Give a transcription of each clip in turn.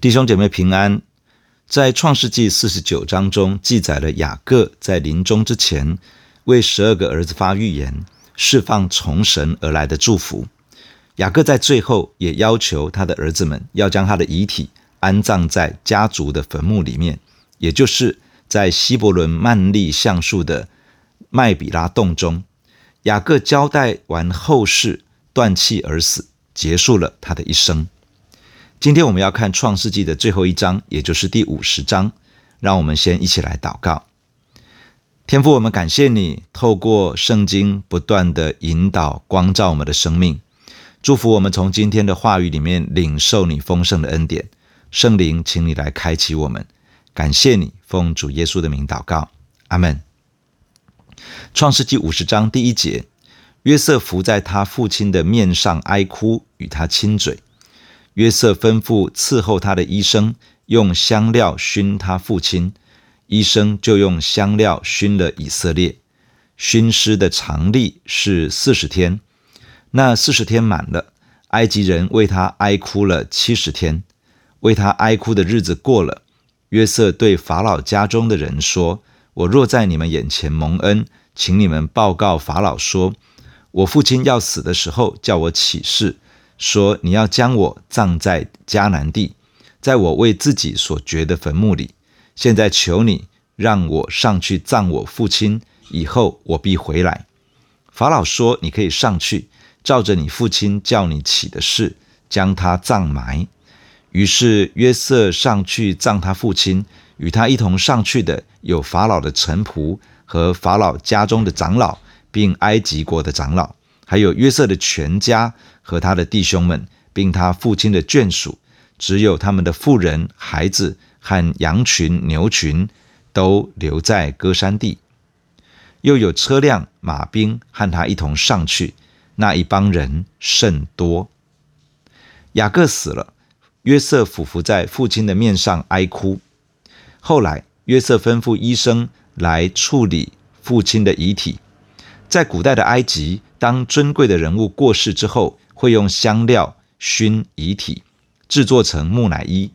弟兄姐妹平安，在创世纪四十九章中记载了雅各在临终之前为十二个儿子发预言，释放从神而来的祝福。雅各在最后也要求他的儿子们要将他的遗体安葬在家族的坟墓里面，也就是在希伯伦曼利橡树的麦比拉洞中。雅各交代完后事，断气而死，结束了他的一生。今天我们要看创世纪的最后一章，也就是第五十章。让我们先一起来祷告。天父，我们感谢你透过圣经不断的引导、光照我们的生命，祝福我们从今天的话语里面领受你丰盛的恩典。圣灵，请你来开启我们。感谢你，奉主耶稣的名祷告，阿门。创世纪五十章第一节，约瑟伏在他父亲的面上哀哭，与他亲嘴。约瑟吩咐伺候他的医生用香料熏他父亲，医生就用香料熏了以色列。熏尸的常例是四十天，那四十天满了，埃及人为他哀哭了七十天。为他哀哭的日子过了，约瑟对法老家中的人说：“我若在你们眼前蒙恩，请你们报告法老说，我父亲要死的时候，叫我起誓。”说：“你要将我葬在迦南地，在我为自己所掘的坟墓里。现在求你让我上去葬我父亲，以后我必回来。”法老说：“你可以上去，照着你父亲叫你起的事，将他葬埋。”于是约瑟上去葬他父亲，与他一同上去的有法老的臣仆和法老家中的长老，并埃及国的长老。还有约瑟的全家和他的弟兄们，并他父亲的眷属，只有他们的妇人、孩子和羊群、牛群都留在歌山地。又有车辆、马兵和他一同上去，那一帮人甚多。雅各死了，约瑟俯伏在父亲的面上哀哭。后来约瑟吩咐医生来处理父亲的遗体。在古代的埃及，当尊贵的人物过世之后，会用香料熏遗体，制作成木乃伊，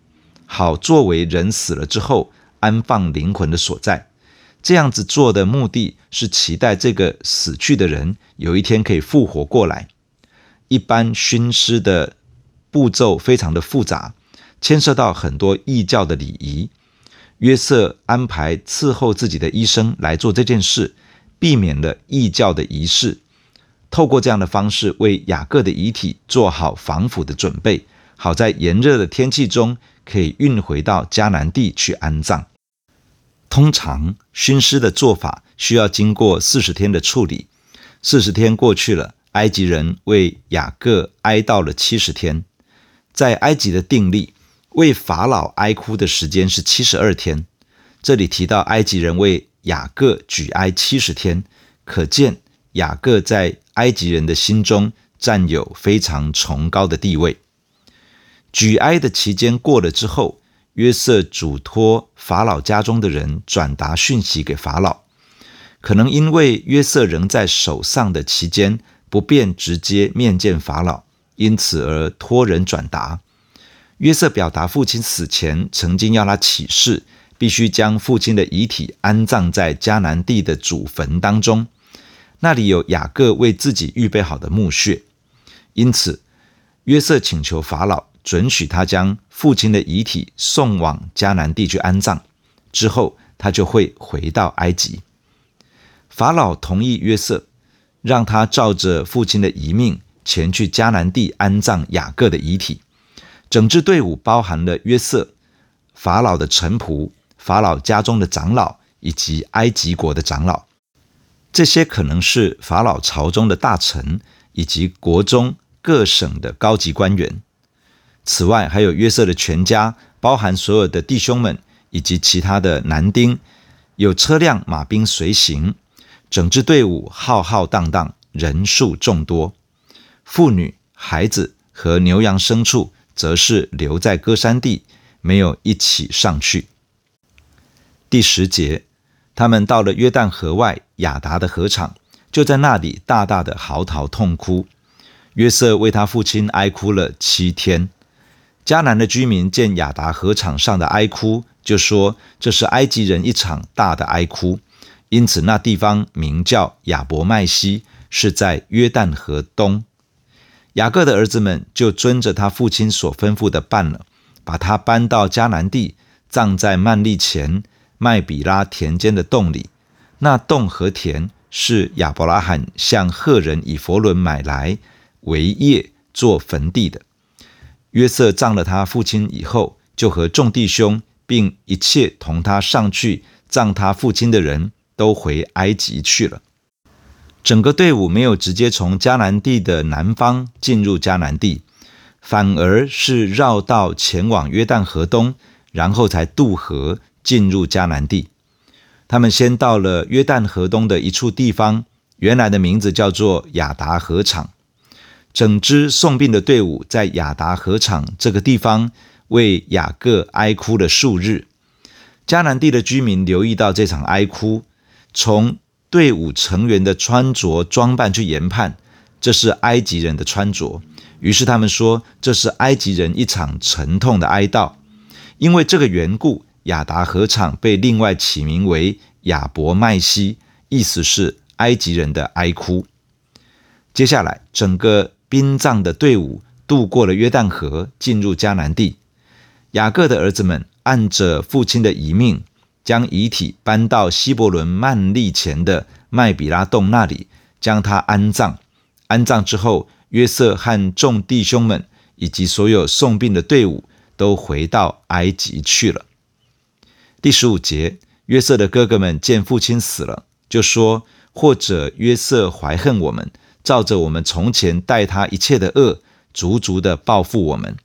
好作为人死了之后安放灵魂的所在。这样子做的目的是期待这个死去的人有一天可以复活过来。一般熏尸的步骤非常的复杂，牵涉到很多异教的礼仪。约瑟安排伺候自己的医生来做这件事。避免了异教的仪式，透过这样的方式为雅各的遗体做好防腐的准备，好在炎热的天气中可以运回到迦南地去安葬。通常熏尸的做法需要经过四十天的处理，四十天过去了，埃及人为雅各哀悼了七十天。在埃及的定例，为法老哀哭的时间是七十二天。这里提到埃及人为雅各举哀七十天，可见雅各在埃及人的心中占有非常崇高的地位。举哀的期间过了之后，约瑟嘱托法老家中的人转达讯息给法老。可能因为约瑟仍在守丧的期间，不便直接面见法老，因此而托人转达。约瑟表达父亲死前曾经要他起誓。必须将父亲的遗体安葬在迦南地的祖坟当中，那里有雅各为自己预备好的墓穴。因此，约瑟请求法老准许他将父亲的遗体送往迦南地去安葬，之后他就会回到埃及。法老同意约瑟，让他照着父亲的遗命前去迦南地安葬雅各的遗体。整支队伍包含了约瑟、法老的臣仆。法老家中的长老以及埃及国的长老，这些可能是法老朝中的大臣以及国中各省的高级官员。此外，还有约瑟的全家，包含所有的弟兄们以及其他的男丁，有车辆马兵随行。整支队伍浩浩荡荡，人数众多。妇女、孩子和牛羊牲畜，则是留在歌山地，没有一起上去。第十节，他们到了约旦河外亚达的河场，就在那里大大的嚎啕痛哭。约瑟为他父亲哀哭了七天。迦南的居民见亚达河场上的哀哭，就说这是埃及人一场大的哀哭，因此那地方名叫亚伯麦西，是在约旦河东。雅各的儿子们就遵着他父亲所吩咐的办了，把他搬到迦南地，葬在曼利前麦比拉田间的洞里。那洞和田是亚伯拉罕向赫人以弗伦买来为业做坟地的。约瑟葬了他父亲以后，就和众弟兄并一切同他上去葬他父亲的人都回埃及去了。整个队伍没有直接从迦南地的南方进入迦南地，反而是绕道前往约旦河东，然后才渡河进入迦南地。他们先到了约旦河东的一处地方，原来的名字叫做亚达河场。整支送殡的队伍在亚达河场这个地方为雅各哀哭了数日。迦南地的居民留意到这场哀哭，从队伍成员的穿着装扮去研判，这是埃及人的穿着。于是他们说，这是埃及人一场沉痛的哀悼。因为这个缘故，亚达禾场被另外起名为亚伯麦西，意思是埃及人的哀哭。接下来，整个。殡葬的队伍渡过了约旦河，进入迦南地。雅各的儿子们按着父亲的遗命，将遗体搬到希伯伦曼利前的麦比拉洞那里，将他安葬。安葬之后，约瑟和众弟兄们以及所有送殡的队伍都回到埃及去了。第十五节，约瑟的哥哥们见父亲死了，就说：“或者约瑟怀恨我们。”照着我们从前待他一切的恶，足足的报复我们。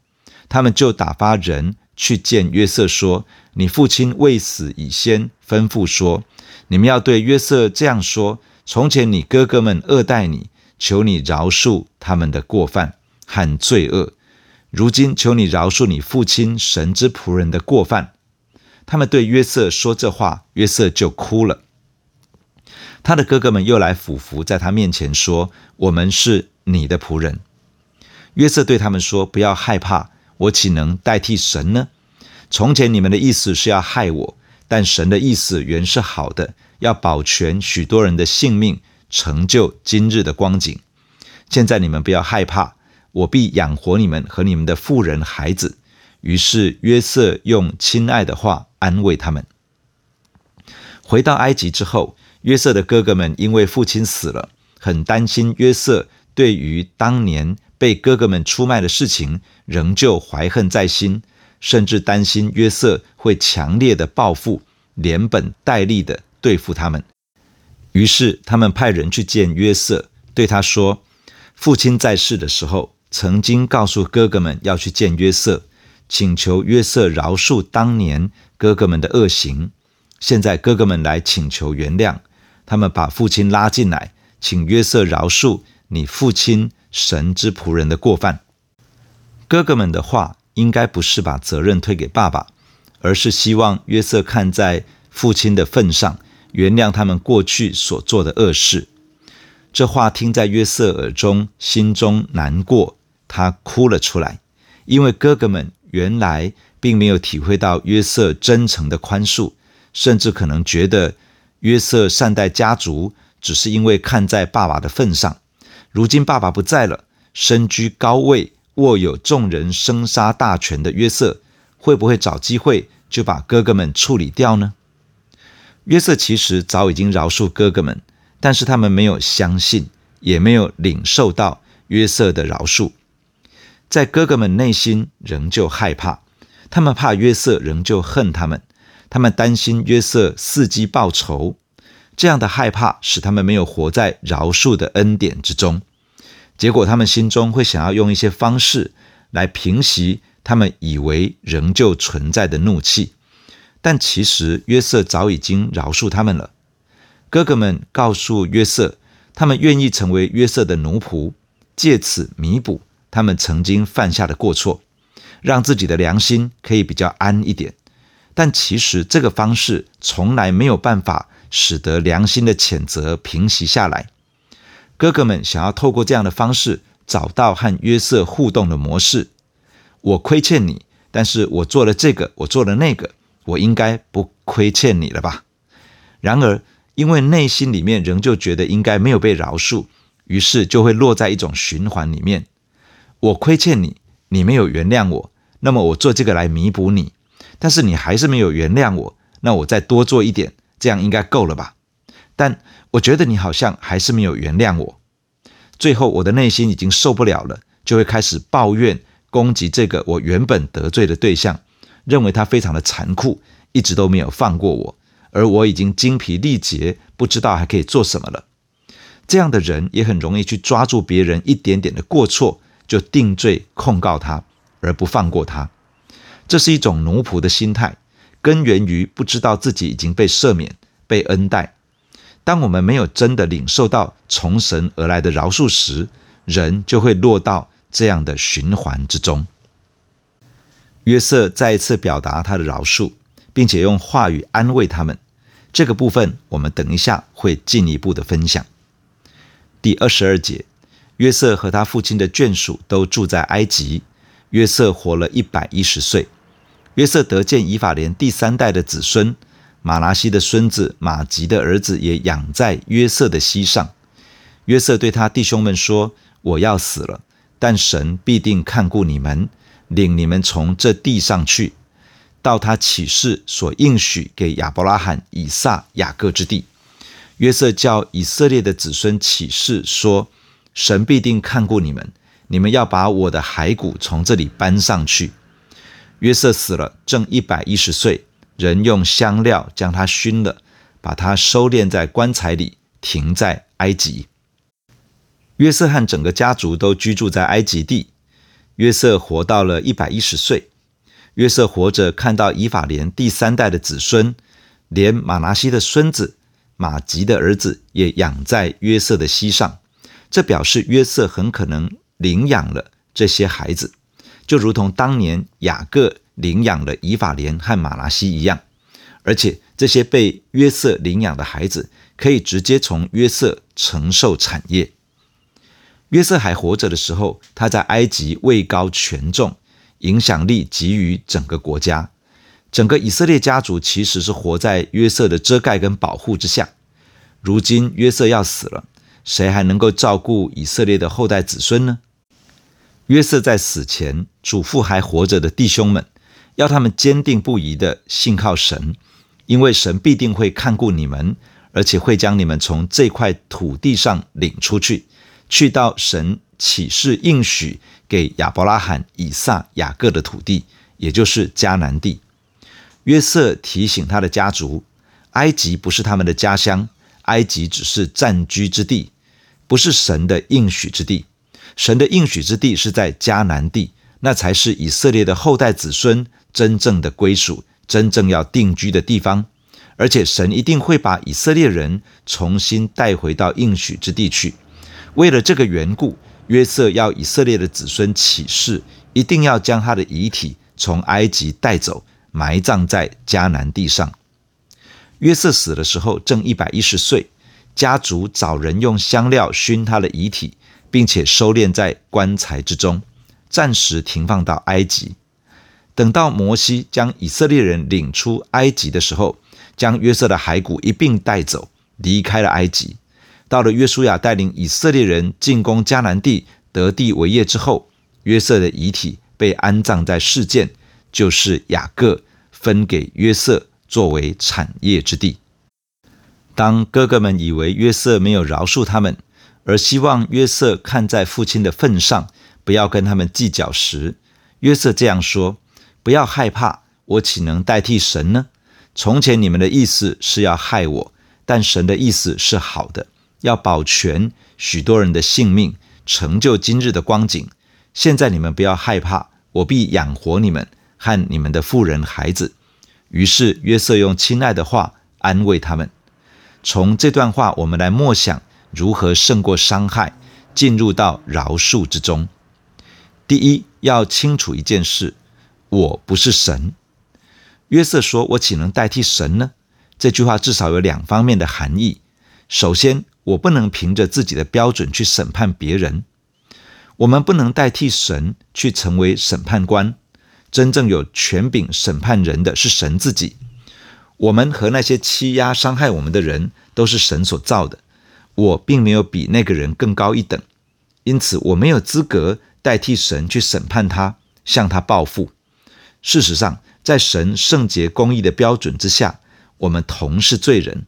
他们就打发人去见约瑟，说：“你父亲未死以先，吩咐说，你们要对约瑟这样说：从前你哥哥们恶待你，求你饶恕他们的过犯和罪恶。如今求你饶恕你父亲神之仆人的过犯。”他们对约瑟说这话，约瑟就哭了。他的哥哥们又来俯伏在他面前说：“我们是你的仆人。”约瑟对他们说：“不要害怕，我岂能代替神呢？从前你们的意思是要害我，但神的意思原是好的，要保全许多人的性命，成就今日的光景。现在你们不要害怕，我必养活你们和你们的妇人孩子。”于是约瑟用亲爱的话安慰他们。回到埃及之后。约瑟的哥哥们因为父亲死了，很担心约瑟对于当年被哥哥们出卖的事情仍旧怀恨在心，甚至担心约瑟会强烈的报复，连本带利的对付他们。于是他们派人去见约瑟，对他说：“父亲在世的时候，曾经告诉哥哥们要去见约瑟，请求约瑟饶恕当年哥哥们的恶行。现在哥哥们来请求原谅。”他们把父亲拉进来，请约瑟饶恕你父亲神之仆人的过犯。哥哥们的话应该不是把责任推给爸爸，而是希望约瑟看在父亲的份上，原谅他们过去所做的恶事。这话听在约瑟耳中，心中难过，他哭了出来，因为哥哥们原来并没有体会到约瑟真诚的宽恕，甚至可能觉得。约瑟善待家族，只是因为看在爸爸的份上。如今爸爸不在了，身居高位、握有众人生杀大权的约瑟，会不会找机会就把哥哥们处理掉呢？约瑟其实早已经饶恕哥哥们，但是他们没有相信，也没有领受到约瑟的饶恕，在哥哥们内心仍旧害怕，他们怕约瑟仍旧恨他们。他们担心约瑟伺机报仇，这样的害怕使他们没有活在饶恕的恩典之中。结果，他们心中会想要用一些方式来平息他们以为仍旧存在的怒气，但其实约瑟早已经饶恕他们了。哥哥们告诉约瑟，他们愿意成为约瑟的奴仆，借此弥补他们曾经犯下的过错，让自己的良心可以比较安一点。但其实这个方式从来没有办法使得良心的谴责平息下来。哥哥们想要透过这样的方式找到和约瑟互动的模式。我亏欠你，但是我做了这个，我做了那个，我应该不亏欠你了吧？然而，因为内心里面仍旧觉得应该没有被饶恕，于是就会落在一种循环里面。我亏欠你，你没有原谅我，那么我做这个来弥补你，但是你还是没有原谅我，那我再多做一点，这样应该够了吧？但我觉得你好像还是没有原谅我，最后我的内心已经受不了了，就会开始抱怨、攻击这个我原本得罪的对象，认为他非常的残酷，一直都没有放过我。而我已经精疲力竭，不知道还可以做什么了。这样的人也很容易去抓住别人一点点的过错，就定罪控告他，而不放过他。这是一种奴仆的心态，根源于不知道自己已经被赦免、被恩待。当我们没有真的领受到从神而来的饶恕时，人就会落到这样的循环之中。约瑟再一次表达他的饶恕。并且用话语安慰他们，这个部分我们等一下会进一步的分享。第二十二节，约瑟和他父亲的眷属都住在埃及。约瑟活了一百一十岁。约瑟得见以法莲第三代的子孙，玛拿西的孙子马吉的儿子也养在约瑟的膝上。约瑟对他弟兄们说：“我要死了，但神必定看顾你们，领你们从这地上去。”到他启示所应许给亚伯拉罕、以撒、雅各之地，约瑟叫以色列的子孙起誓说：“神必定看顾你们，你们要把我的骸骨从这里搬上去。”约瑟死了，正一百一十岁，人用香料将他熏了，把他收殓在棺材里，停在埃及。约瑟和整个家族都居住在埃及地。约瑟活到了一百一十岁。约瑟活着，看到以法莲第三代的子孙，连马拿西的孙子马吉的儿子也养在约瑟的膝上。这表示约瑟很可能领养了这些孩子，就如同当年雅各领养了以法莲和玛拉西一样。而且这些被约瑟领养的孩子，可以直接从约瑟承受产业。约瑟还活着的时候，他在埃及位高权重。影响力给予整个国家，整个以色列家族其实是活在约瑟的遮盖跟保护之下。如今约瑟要死了，谁还能够照顾以色列的后代子孙呢？约瑟在死前嘱咐还活着的弟兄们，要他们坚定不移地信靠神，因为神必定会看顾你们，而且会将你们从这块土地上领出去，去到神起誓应许给亚伯拉罕、以撒、雅各的土地，也就是迦南地。约瑟提醒他的家族，埃及不是他们的家乡，埃及只是暂居之地，不是神的应许之地。神的应许之地是在迦南地，那才是以色列的后代子孙真正的归属，真正要定居的地方。而且神一定会把以色列人重新带回到应许之地去。为了这个缘故。约瑟要以色列的子孙起誓，一定要将他的遗体从埃及带走，埋葬在迦南地上。约瑟死的时候正一百一十岁，家族找人用香料熏他的遗体，并且收敛在棺材之中，暂时停放到埃及。等到摩西将以色列人领出埃及的时候，将约瑟的骸骨一并带走，离开了埃及。到了约书亚带领以色列人进攻迦南地，得地为业之后，约瑟的遗体被安葬在示剑，就是雅各分给约瑟作为产业之地。当哥哥们以为约瑟没有饶恕他们，而希望约瑟看在父亲的份上，不要跟他们计较时，约瑟这样说：“不要害怕，我岂能代替神呢？从前你们的意思是要害我，但神的意思是好的。”要保全许多人的性命，成就今日的光景。现在你们不要害怕，我必养活你们和你们的妇人孩子。于是约瑟用亲爱的话安慰他们。从这段话，我们来默想如何胜过伤害，进入到饶恕之中。第一，要清楚一件事：我不是神。约瑟说：“我岂能代替神呢？”这句话至少有两方面的含义。首先，我不能凭着自己的标准去审判别人。我们不能代替神去成为审判官，真正有权柄审判人的是神自己。我们和那些欺压伤害我们的人都是神所造的，我并没有比那个人更高一等，因此我没有资格代替神去审判他，向他报复。事实上，在神圣洁公义的标准之下，我们同是罪人。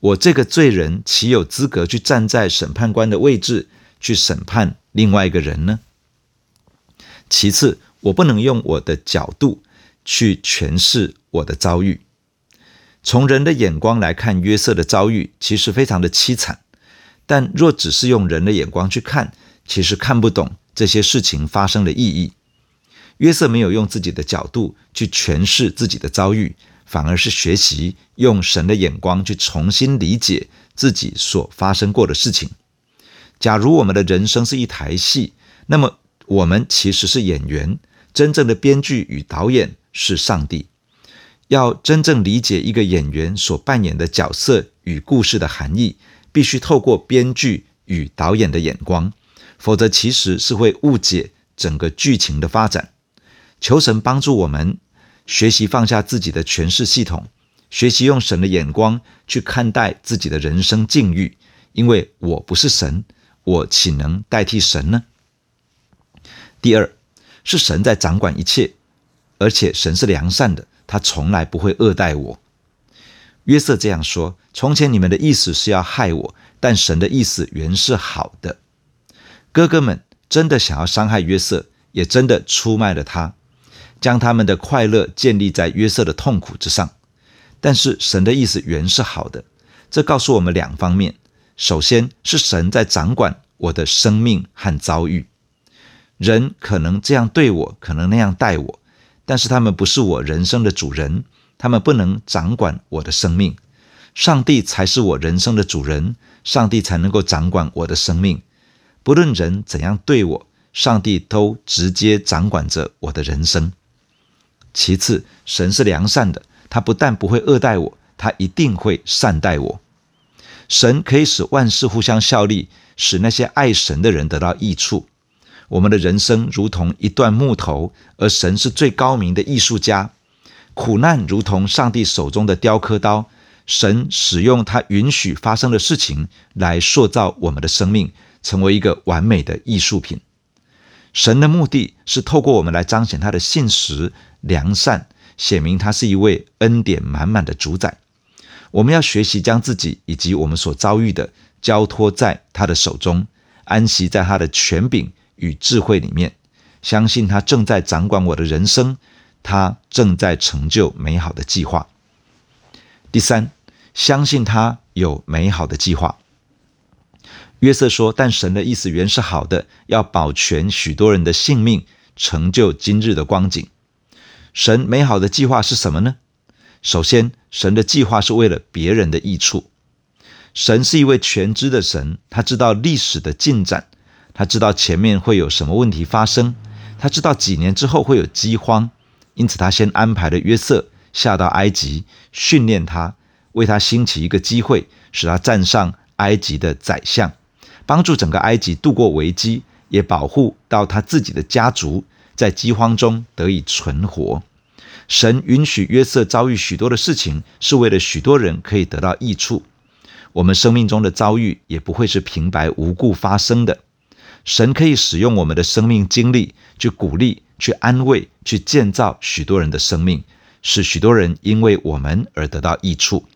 我这个罪人岂有资格去站在审判官的位置去审判另外一个人呢？其次，我不能用我的角度去诠释我的遭遇。从人的眼光来看，约瑟的遭遇其实非常的凄惨。但若只是用人的眼光去看，其实看不懂这些事情发生的意义。约瑟没有用自己的角度去诠释自己的遭遇，反而是学习用神的眼光去重新理解自己所发生过的事情。假如我们的人生是一台戏，那么我们其实是演员，真正的编剧与导演是上帝。要真正理解一个演员所扮演的角色与故事的含义，必须透过编剧与导演的眼光，否则其实是会误解整个剧情的发展。求神帮助我们学习放下自己的诠释系统，学习用神的眼光去看待自己的人生境遇。因为我不是神，我岂能代替神呢？第二，是神在掌管一切，而且神是良善的。他从来不会恶待我。约瑟这样说：“从前你们的意思是要害我，但神的意思原是好的。”哥哥们真的想要伤害约瑟，也真的出卖了他，将他们的快乐建立在约瑟的痛苦之上。但是神的意思原是好的，这告诉我们两方面：首先是神在掌管我的生命和遭遇，人可能这样对我，可能那样待我。但是他们不是我人生的主人，他们不能掌管我的生命。上帝才是我人生的主人，上帝才能够掌管我的生命。不论人怎样对我，上帝都直接掌管着我的人生。其次，神是良善的，他不但不会恶待我，他一定会善待我。神可以使万事互相效力，使那些爱神的人得到益处。我们的人生如同一段木头，而神是最高明的艺术家。苦难如同上帝手中的雕刻刀，神使用他允许发生的事情来塑造我们的生命，成为一个完美的艺术品。神的目的是透过我们来彰显他的信实、良善，显明他是一位恩典满满的主宰。我们要学习将自己以及我们所遭遇的交托在他的手中，安息在他的权柄与智慧里面，相信他正在掌管我的人生，他正在成就美好的计划。第三，相信他有美好的计划。约瑟说：“但神的意思原是好的，要保全许多人的性命，成就今日的光景。神美好的计划是什么呢？首先，神的计划是为了别人的益处。神是一位全知的神，他知道历史的进展。”他知道前面会有什么问题发生，他知道几年之后会有饥荒，因此他先安排了约瑟下到埃及训练他，为他兴起一个机会，使他站上埃及的宰相，帮助整个埃及度过危机，也保护到他自己的家族在饥荒中得以存活。神允许约瑟遭遇许多的事情，是为了许多人可以得到益处。我们生命中的遭遇也不会是平白无故发生的。神可以使用我们的生命经历去鼓励、去安慰、去建造许多人的生命，使许多人因为我们而得到益处。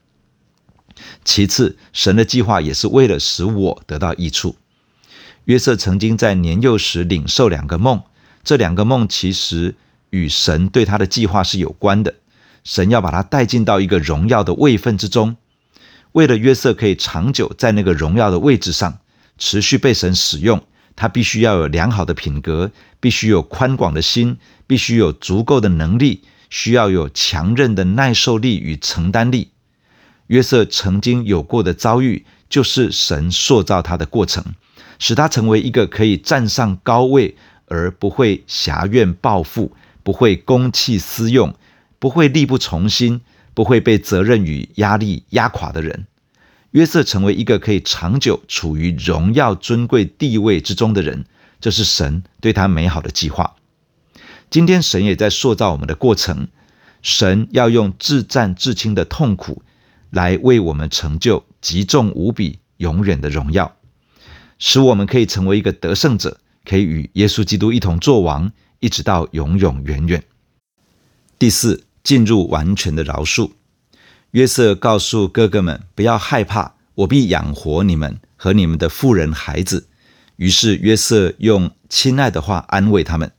其次，神的计划也是为了使我得到益处。约瑟曾经在年幼时领受两个梦，这两个梦其实与神对他的计划是有关的。神要把他带进到一个荣耀的位分之中，为了约瑟可以长久在那个荣耀的位置上，持续被神使用。他必须要有良好的品格，必须有宽广的心，必须有足够的能力，需要有强韧的耐受力与承担力。约瑟曾经有过的遭遇，就是神塑造他的过程，使他成为一个可以站上高位，而不会狭怨报复，不会公器私用，不会力不从心，不会被责任与压力压垮的人。约瑟成为一个可以长久处于荣耀尊贵地位之中的人，这是神对他美好的计划。今天神也在塑造我们的过程，神要用至战至轻的痛苦来为我们成就极重无比、永远的荣耀，使我们可以成为一个得胜者，可以与耶稣基督一同作王，一直到永永远远。第四，进入完全的饶恕。约瑟告诉哥哥们：“不要害怕，我必养活你们和你们的妇人孩子。”于是约瑟用亲爱的话安慰他们。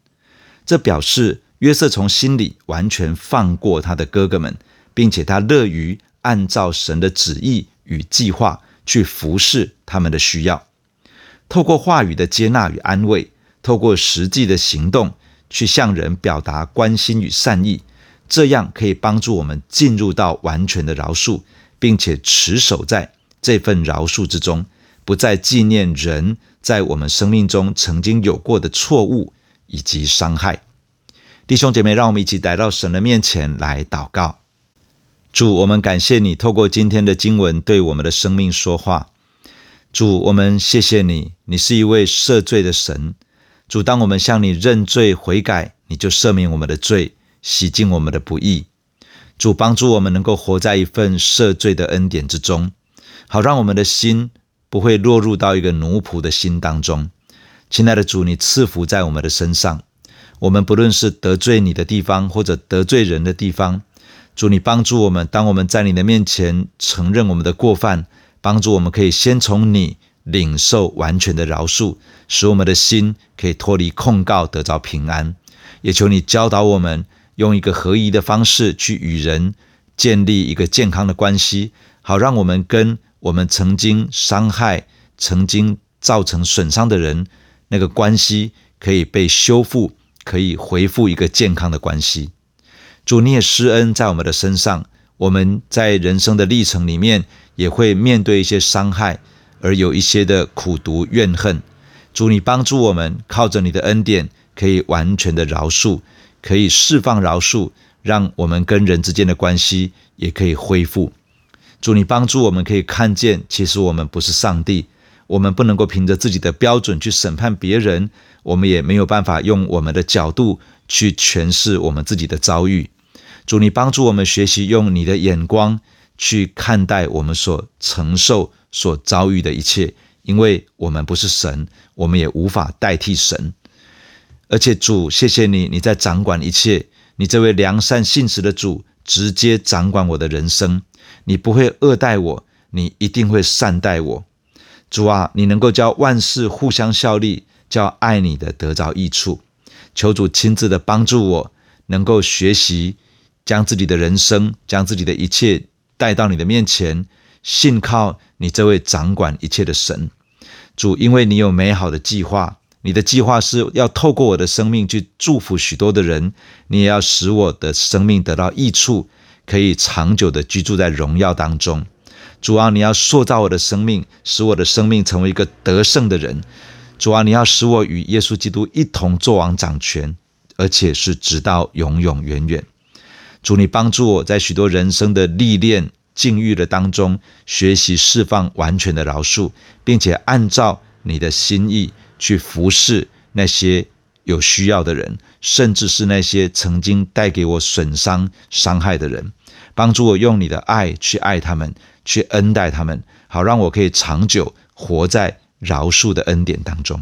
这表示约瑟从心里完全放过他的哥哥们，并且他乐于按照神的旨意与计划去服侍他们的需要。透过话语的接纳与安慰，透过实际的行动去向人表达关心与善意。这样可以帮助我们进入到完全的饶恕，并且持守在这份饶恕之中，不再纪念人在我们生命中曾经有过的错误以及伤害。弟兄姐妹，让我们一起来到神的面前来祷告。主，我们感谢你透过今天的经文对我们的生命说话。主，我们谢谢你，你是一位赦罪的神。主，当我们向你认罪悔改，你就赦免我们的罪。洗净我们的不义，主帮助我们能够活在一份赦罪的恩典之中，好让我们的心不会落入到一个奴仆的心当中。亲爱的主，你赐福在我们的身上，我们不论是得罪你的地方，或者得罪人的地方，主你帮助我们，当我们在你的面前承认我们的过犯，帮助我们可以先从你领受完全的饶恕，使我们的心可以脱离控告，得着平安。也求你教导我们。用一个合宜的方式去与人建立一个健康的关系，好让我们跟我们曾经伤害、曾经造成损伤的人那个关系可以被修复，可以恢复一个健康的关系。主，你也施恩在我们的身上，我们在人生的历程里面也会面对一些伤害，而有一些的苦毒怨恨。主，你帮助我们，靠着你的恩典，可以完全的饶恕。可以释放饶恕，让我们跟人之间的关系也可以恢复。主，你帮助我们可以看见，其实我们不是上帝，我们不能够凭着自己的标准去审判别人，我们也没有办法用我们的角度去诠释我们自己的遭遇。主，你帮助我们学习用你的眼光去看待我们所承受、所遭遇的一切，因为我们不是神，我们也无法代替神。而且主，谢谢你，你在掌管一切。你这位良善信实的主，直接掌管我的人生。你不会恶待我，你一定会善待我。主啊，你能够叫万事互相效力，叫爱你的得着益处。求主亲自的帮助我，能够学习将自己的人生，将自己的一切带到你的面前，信靠你这位掌管一切的神。主，因为你有美好的计划。你的计划是要透过我的生命去祝福许多的人，你也要使我的生命得到益处，可以长久的居住在荣耀当中。主啊，你要塑造我的生命，使我的生命成为一个得胜的人。主啊，你要使我与耶稣基督一同作王掌权，而且是直到永永远远。主，你帮助我在许多人生的历练境遇的当中，学习释放完全的饶恕，并且按照你的心意。去服侍那些有需要的人，甚至是那些曾经带给我损伤、伤害的人，帮助我用你的爱去爱他们，去恩待他们，好让我可以长久活在饶恕的恩典当中。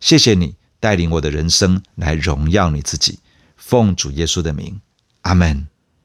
谢谢你带领我的人生来荣耀你自己，奉主耶稣的名，阿门。